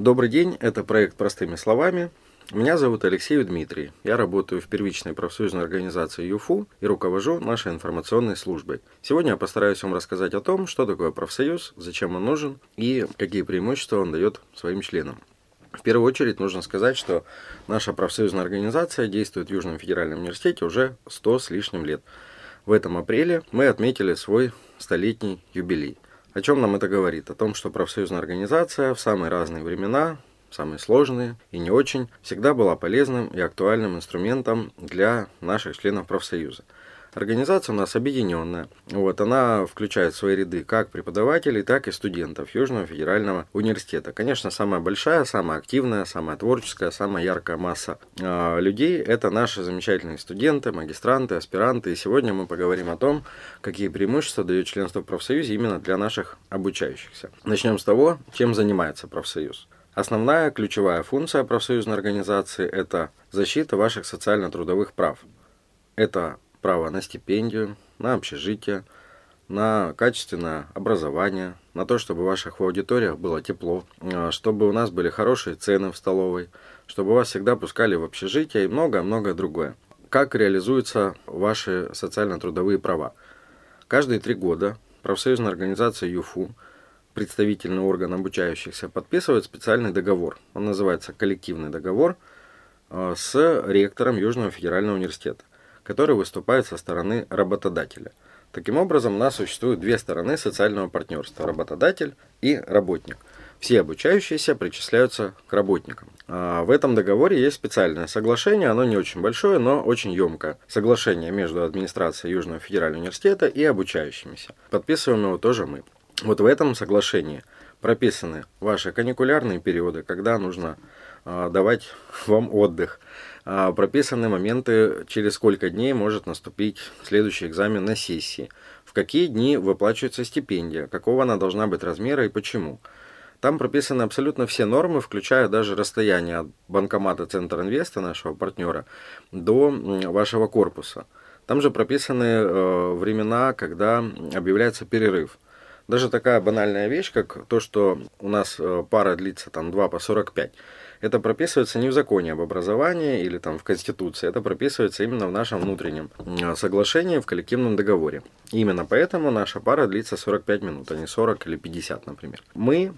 Добрый день, это проект «Простыми словами». Меня зовут Алексей Дмитрий. Я работаю в первичной профсоюзной организации ЮФУ и руковожу нашей информационной службой. Сегодня я постараюсь вам рассказать о том, что такое профсоюз, зачем он нужен и какие преимущества он дает своим членам. В первую очередь нужно сказать, что наша профсоюзная организация действует в Южном федеральном университете уже 100 с лишним лет. В этом апреле мы отметили свой столетний юбилей. О чем нам это говорит? О том, что профсоюзная организация в самые разные времена, самые сложные и не очень, всегда была полезным и актуальным инструментом для наших членов профсоюза. Организация у нас объединенная. Вот, она включает в свои ряды как преподавателей, так и студентов Южного федерального университета. Конечно, самая большая, самая активная, самая творческая, самая яркая масса э, людей – это наши замечательные студенты, магистранты, аспиранты. И сегодня мы поговорим о том, какие преимущества дает членство в профсоюзе именно для наших обучающихся. Начнем с того, чем занимается профсоюз. Основная ключевая функция профсоюзной организации – это защита ваших социально-трудовых прав. Это право на стипендию, на общежитие, на качественное образование, на то, чтобы в ваших аудиториях было тепло, а, чтобы у нас были хорошие цены в столовой, чтобы вас всегда пускали в общежитие и многое-многое другое. Как реализуются ваши социально-трудовые права? Каждые три года профсоюзная организация ЮФУ, представительный орган обучающихся, подписывает специальный договор. Он называется коллективный договор а, с ректором Южного федерального университета который выступает со стороны работодателя. Таким образом, у нас существуют две стороны социального партнерства – работодатель и работник. Все обучающиеся причисляются к работникам. А в этом договоре есть специальное соглашение, оно не очень большое, но очень емкое. Соглашение между администрацией Южного федерального университета и обучающимися. Подписываем его тоже мы. Вот в этом соглашении прописаны ваши каникулярные периоды, когда нужно давать вам отдых. А, прописаны моменты, через сколько дней может наступить следующий экзамен на сессии, в какие дни выплачивается стипендия, какого она должна быть размера и почему. Там прописаны абсолютно все нормы, включая даже расстояние от банкомата Центр Инвеста, нашего партнера, до вашего корпуса. Там же прописаны э, времена, когда объявляется перерыв. Даже такая банальная вещь, как то, что у нас э, пара длится там 2 по 45 это прописывается не в законе об образовании или там в Конституции, это прописывается именно в нашем внутреннем соглашении, в коллективном договоре. именно поэтому наша пара длится 45 минут, а не 40 или 50, например. Мы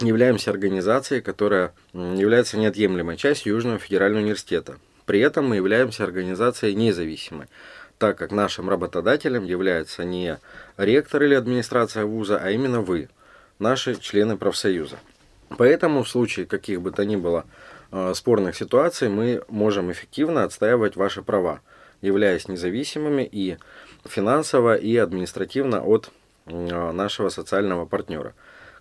являемся организацией, которая является неотъемлемой частью Южного федерального университета. При этом мы являемся организацией независимой, так как нашим работодателем является не ректор или администрация вуза, а именно вы, наши члены профсоюза. Поэтому в случае каких бы то ни было э, спорных ситуаций мы можем эффективно отстаивать ваши права, являясь независимыми и финансово, и административно от э, нашего социального партнера.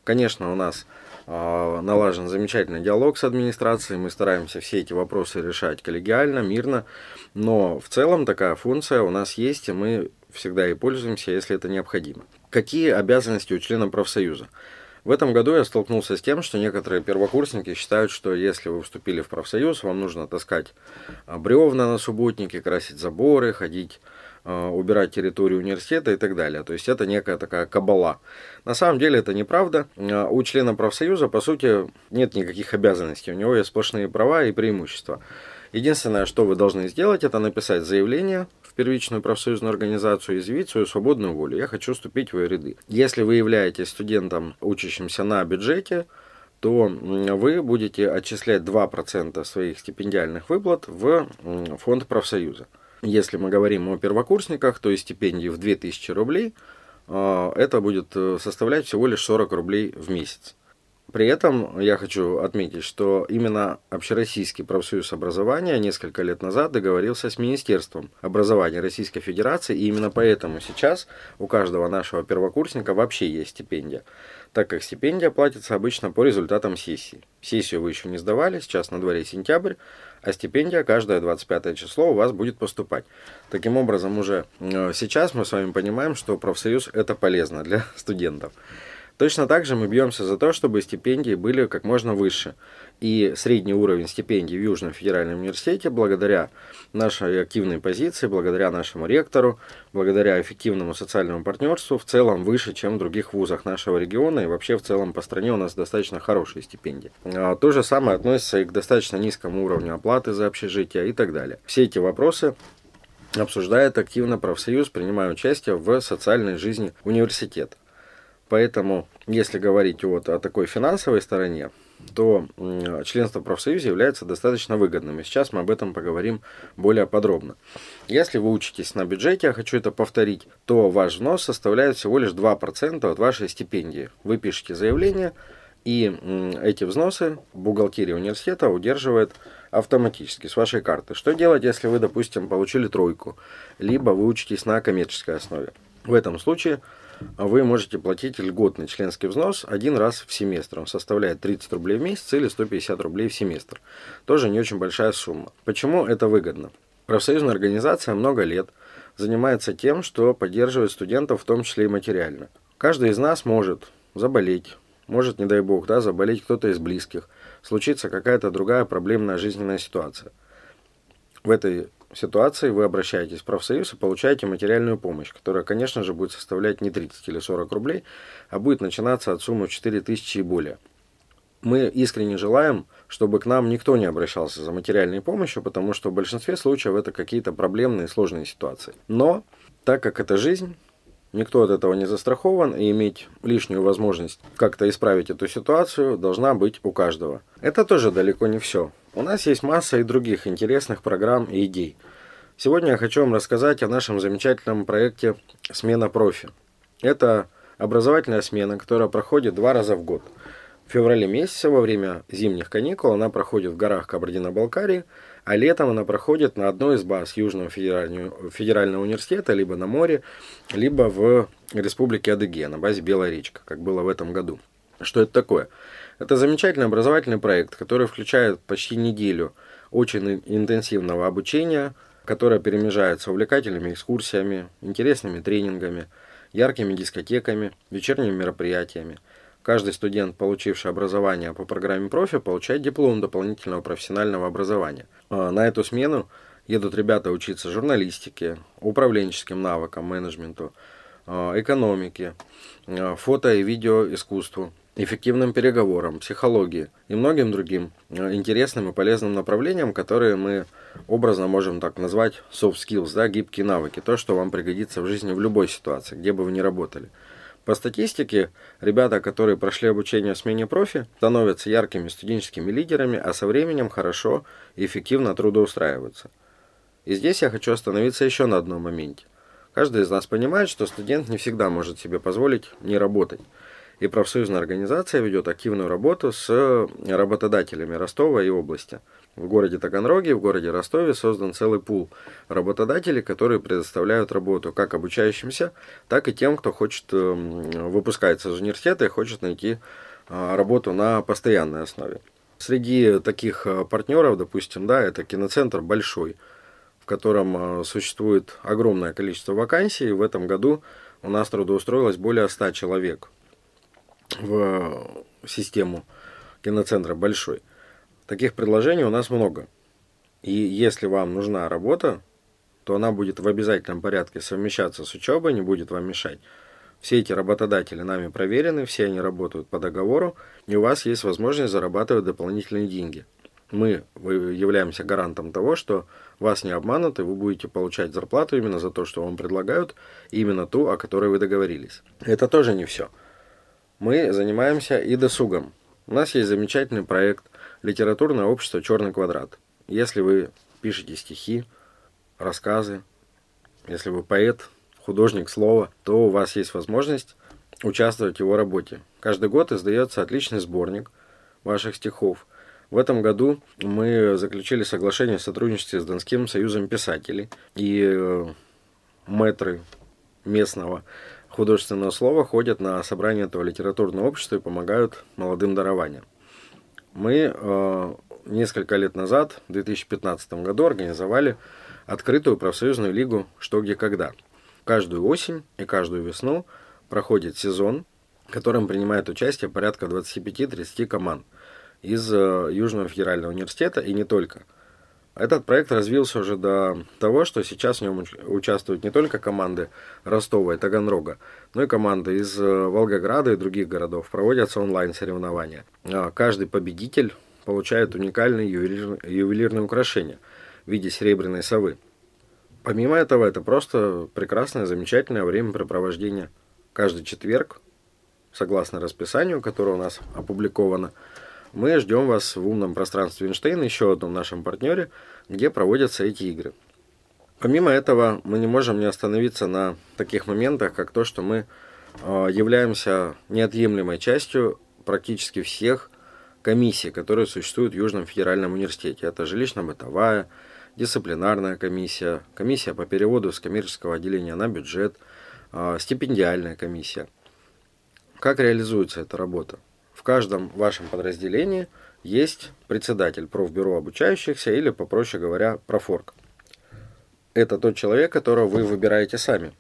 Конечно, у нас э, налажен замечательный диалог с администрацией, мы стараемся все эти вопросы решать коллегиально, мирно, но в целом такая функция у нас есть, и мы всегда и пользуемся, если это необходимо. Какие обязанности у члена профсоюза? В этом году я столкнулся с тем, что некоторые первокурсники считают, что если вы вступили в профсоюз, вам нужно таскать а, бревна на субботнике, красить заборы, ходить а, убирать территорию университета и так далее. То есть это некая такая кабала. На самом деле это неправда. А, у члена профсоюза, по сути, нет никаких обязанностей. У него есть сплошные права и преимущества. Единственное, что вы должны сделать, это написать заявление первичную профсоюзную организацию и изъявить свою свободную волю. Я хочу вступить в ее ряды. Если вы являетесь студентом, учащимся на бюджете, то вы будете отчислять 2% своих стипендиальных выплат в фонд профсоюза. Если мы говорим о первокурсниках, то есть стипендии в 2000 рублей, а, это будет э, составлять всего лишь 40 рублей в месяц. При этом я хочу отметить, что именно Общероссийский профсоюз образования несколько лет назад договорился с Министерством образования Российской Федерации, и именно поэтому сейчас у каждого нашего первокурсника вообще есть стипендия, так как стипендия платится обычно по результатам сессии. Сессию вы еще не сдавали, сейчас на дворе сентябрь, а стипендия каждое 25 число у вас будет поступать. Таким образом, уже э, сейчас мы с вами понимаем, что профсоюз это полезно для студентов. Точно так же мы бьемся за то, чтобы стипендии были как можно выше. И средний уровень стипендий в Южном федеральном университете, благодаря нашей активной позиции, благодаря нашему ректору, благодаря эффективному социальному партнерству, в целом выше, чем в других вузах нашего региона. И вообще в целом по стране у нас достаточно хорошие стипендии. А то же самое относится и к достаточно низкому уровню оплаты за общежитие и так далее. Все эти вопросы обсуждает активно профсоюз, принимая участие в социальной жизни университета. Поэтому, если говорить вот о такой финансовой стороне, то членство в профсоюзе является достаточно выгодным. И сейчас мы об этом поговорим более подробно. Если вы учитесь на бюджете, я хочу это повторить, то ваш взнос составляет всего лишь 2% от вашей стипендии. Вы пишете заявление, и эти взносы бухгалтерия университета удерживает автоматически с вашей карты. Что делать, если вы, допустим, получили тройку, либо вы учитесь на коммерческой основе? В этом случае вы можете платить льготный членский взнос один раз в семестр. Он составляет 30 рублей в месяц или 150 рублей в семестр. Тоже не очень большая сумма. Почему это выгодно? Профсоюзная организация много лет занимается тем, что поддерживает студентов, в том числе и материально. Каждый из нас может заболеть, может, не дай бог, да, заболеть кто-то из близких, случится какая-то другая проблемная жизненная ситуация. В этой ситуации вы обращаетесь в профсоюз и получаете материальную помощь, которая, конечно же, будет составлять не 30 или 40 рублей, а будет начинаться от суммы 4 тысячи и более. Мы искренне желаем, чтобы к нам никто не обращался за материальной помощью, потому что в большинстве случаев это какие-то проблемные сложные ситуации. Но, так как это жизнь, никто от этого не застрахован, и иметь лишнюю возможность как-то исправить эту ситуацию должна быть у каждого. Это тоже далеко не все. У нас есть масса и других интересных программ и идей. Сегодня я хочу вам рассказать о нашем замечательном проекте «Смена профи». Это образовательная смена, которая проходит два раза в год. В феврале месяце во время зимних каникул она проходит в горах Кабардино-Балкарии, а летом она проходит на одной из баз Южного федерального, университета, либо на море, либо в Республике Адыгея, на базе Белая речка, как было в этом году. Что это такое? Это замечательный образовательный проект, который включает почти неделю очень интенсивного обучения, которое перемежается увлекательными экскурсиями, интересными тренингами, яркими дискотеками, вечерними мероприятиями. Каждый студент, получивший образование по программе профи, получает диплом дополнительного профессионального образования. А на эту смену едут ребята учиться журналистике, управленческим навыкам, менеджменту, а, экономике, а, фото и видеоискусству, эффективным переговорам, психологии и многим другим э, интересным и полезным направлениям, которые мы образно можем так назвать soft skills, да, гибкие навыки, то, что вам пригодится в жизни в любой ситуации, где бы вы ни работали. По статистике, ребята, которые прошли обучение в смене профи, становятся яркими студенческими лидерами, а со временем хорошо и эффективно трудоустраиваются. И здесь я хочу остановиться еще на одном моменте. Каждый из нас понимает, что студент не всегда может себе позволить не работать – и профсоюзная организация ведет активную работу с работодателями Ростова и области. В городе Таганроге, в городе Ростове создан целый пул работодателей, которые предоставляют работу как обучающимся, так и тем, кто хочет эм, выпускается из университета и хочет найти а, работу на постоянной основе. Среди таких э, партнеров, допустим, да, это киноцентр большой, в котором э, существует огромное количество вакансий. В этом году у нас трудоустроилось более 100 человек в систему киноцентра большой. Таких предложений у нас много. И если вам нужна работа, то она будет в обязательном порядке совмещаться с учебой, не будет вам мешать. Все эти работодатели нами проверены, все они работают по договору, и у вас есть возможность зарабатывать дополнительные деньги. Мы являемся гарантом того, что вас не обманут, и вы будете получать зарплату именно за то, что вам предлагают, именно ту, о которой вы договорились. Это тоже не все мы занимаемся и досугом. У нас есть замечательный проект «Литературное общество «Черный квадрат». Если вы пишете стихи, рассказы, если вы поэт, художник слова, то у вас есть возможность участвовать в его работе. Каждый год издается отличный сборник ваших стихов. В этом году мы заключили соглашение о сотрудничестве с Донским союзом писателей и э, мэтры местного художественного слова ходят на собрание этого литературного общества и помогают молодым дарованиям. Мы э, несколько лет назад, в 2015 году, организовали открытую профсоюзную лигу «Что, где, когда». Каждую осень и каждую весну проходит сезон в котором принимает участие порядка 25-30 команд из э, Южного федерального университета и не только. Этот проект развился уже до того, что сейчас в нем участвуют не только команды Ростова и Таганрога, но и команды из э, Волгограда и других городов. Проводятся онлайн-соревнования. А каждый победитель получает уникальные ювелирные, ювелирные украшения в виде серебряной совы. Помимо этого, это просто прекрасное, замечательное времяпрепровождение. Каждый четверг, согласно расписанию, которое у нас опубликовано, мы ждем вас в умном пространстве Эйнштейна, еще одном нашем партнере, где проводятся эти игры. Помимо этого, мы не можем не остановиться на таких моментах, как то, что мы а, являемся неотъемлемой частью практически всех комиссий, которые существуют в Южном федеральном университете. Это жилищно-бытовая, дисциплинарная комиссия, комиссия по переводу с коммерческого отделения на бюджет, а, стипендиальная комиссия. Как реализуется эта работа? Каждом вашем подразделении есть председатель профбюро обучающихся или, попроще говоря, профорг. Это тот человек, которого вы выбираете сами.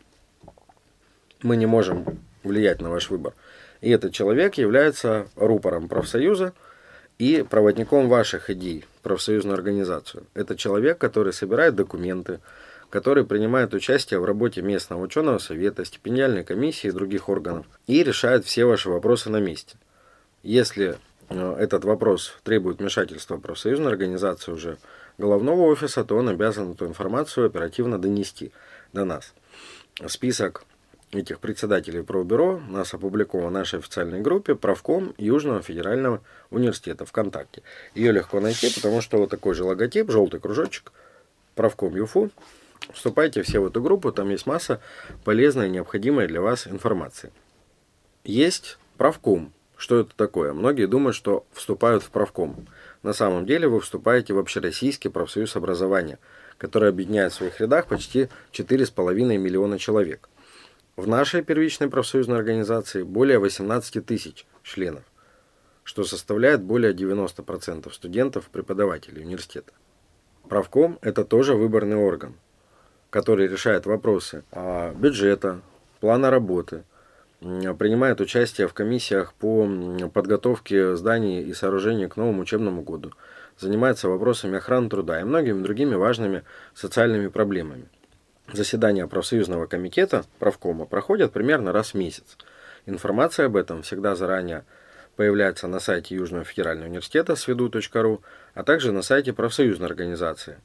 Мы не можем влиять на ваш выбор. И этот человек является рупором профсоюза и проводником ваших идей в профсоюзную организацию. Это человек, который собирает документы, который принимает участие в работе местного ученого совета, стипендиальной комиссии и других органов и решает все ваши вопросы на месте – если э, этот вопрос требует вмешательства профсоюзной организации уже головного офиса, то он обязан эту информацию оперативно донести до нас. Список этих председателей правобюро у нас опубликован в нашей официальной группе «Правком Южного федерального университета ВКонтакте». Ее легко найти, потому что вот такой же логотип, желтый кружочек, «Правком ЮФУ». Вступайте все в эту группу, там есть масса полезной и необходимой для вас информации. Есть правком, что это такое? Многие думают, что вступают в правком. На самом деле вы вступаете в Общероссийский профсоюз образования, который объединяет в своих рядах почти 4,5 миллиона человек. В нашей первичной профсоюзной организации более 18 тысяч членов, что составляет более 90% студентов преподавателей университета. Правком – это тоже выборный орган, который решает вопросы бюджета, плана работы – принимает участие в комиссиях по подготовке зданий и сооружений к новому учебному году, занимается вопросами охраны труда и многими другими важными социальными проблемами. Заседания профсоюзного комитета, правкома, проходят примерно раз в месяц. Информация об этом всегда заранее появляется на сайте Южного федерального университета сведу.ру, а также на сайте профсоюзной организации.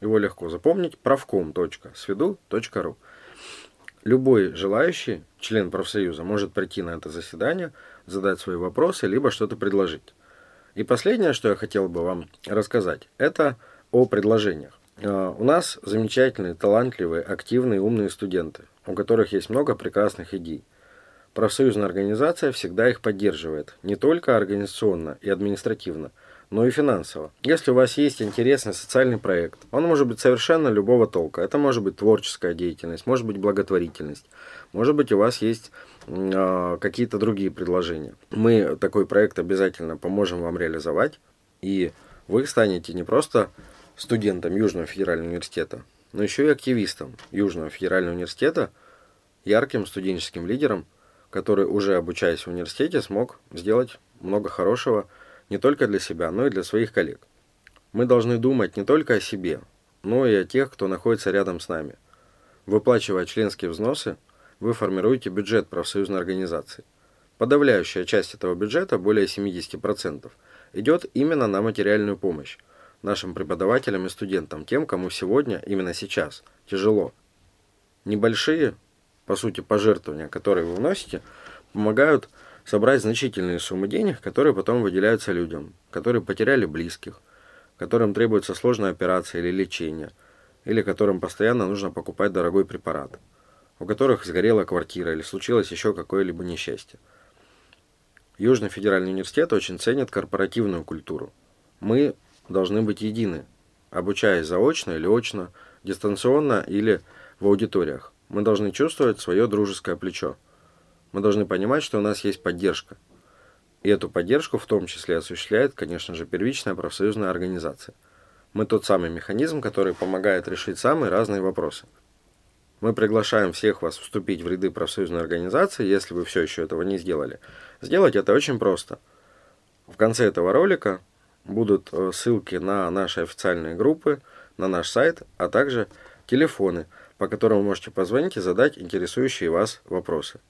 Его легко запомнить правком.сведу.ру. Любой желающий, член профсоюза, может прийти на это заседание, задать свои вопросы, либо что-то предложить. И последнее, что я хотел бы вам рассказать, это о предложениях. А, у нас замечательные, талантливые, активные, умные студенты, у которых есть много прекрасных идей. Профсоюзная организация всегда их поддерживает, не только организационно и административно – но и финансово. Если у вас есть интересный социальный проект, он может быть совершенно любого толка. Это может быть творческая деятельность, может быть благотворительность, может быть у вас есть э, какие-то другие предложения. Мы такой проект обязательно поможем вам реализовать, и вы станете не просто студентом Южного федерального университета, но еще и активистом Южного федерального университета, ярким студенческим лидером, который уже обучаясь в университете смог сделать много хорошего не только для себя, но и для своих коллег. Мы должны думать не только о себе, но и о тех, кто находится рядом с нами. Выплачивая членские взносы, вы формируете бюджет профсоюзной организации. Подавляющая часть этого бюджета, более 70%, идет именно на материальную помощь нашим преподавателям и студентам, тем, кому сегодня, именно сейчас, тяжело. Небольшие, по сути, пожертвования, которые вы вносите, помогают собрать значительные суммы денег, которые потом выделяются людям, которые потеряли близких, которым требуется сложная операция или лечение, или которым постоянно нужно покупать дорогой препарат, у которых сгорела квартира или случилось еще какое-либо несчастье. Южный федеральный университет очень ценит корпоративную культуру. Мы должны быть едины, обучаясь заочно или очно, дистанционно или в аудиториях. Мы должны чувствовать свое дружеское плечо. Мы должны понимать, что у нас есть поддержка. И эту поддержку в том числе осуществляет, конечно же, первичная профсоюзная организация. Мы тот самый механизм, который помогает решить самые разные вопросы. Мы приглашаем всех вас вступить в ряды профсоюзной организации, если вы все еще этого не сделали. Сделать это очень просто. В конце этого ролика будут э, ссылки на наши официальные группы, на наш сайт, а также телефоны, по которым вы можете позвонить и задать интересующие вас вопросы.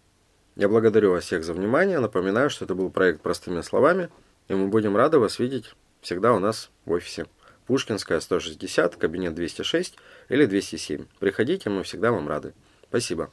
Я благодарю вас всех за внимание. Напоминаю, что это был проект «Простыми словами», и мы будем рады вас видеть всегда у нас в офисе. Пушкинская, 160, кабинет 206 или 207. Приходите, мы всегда вам рады. Спасибо.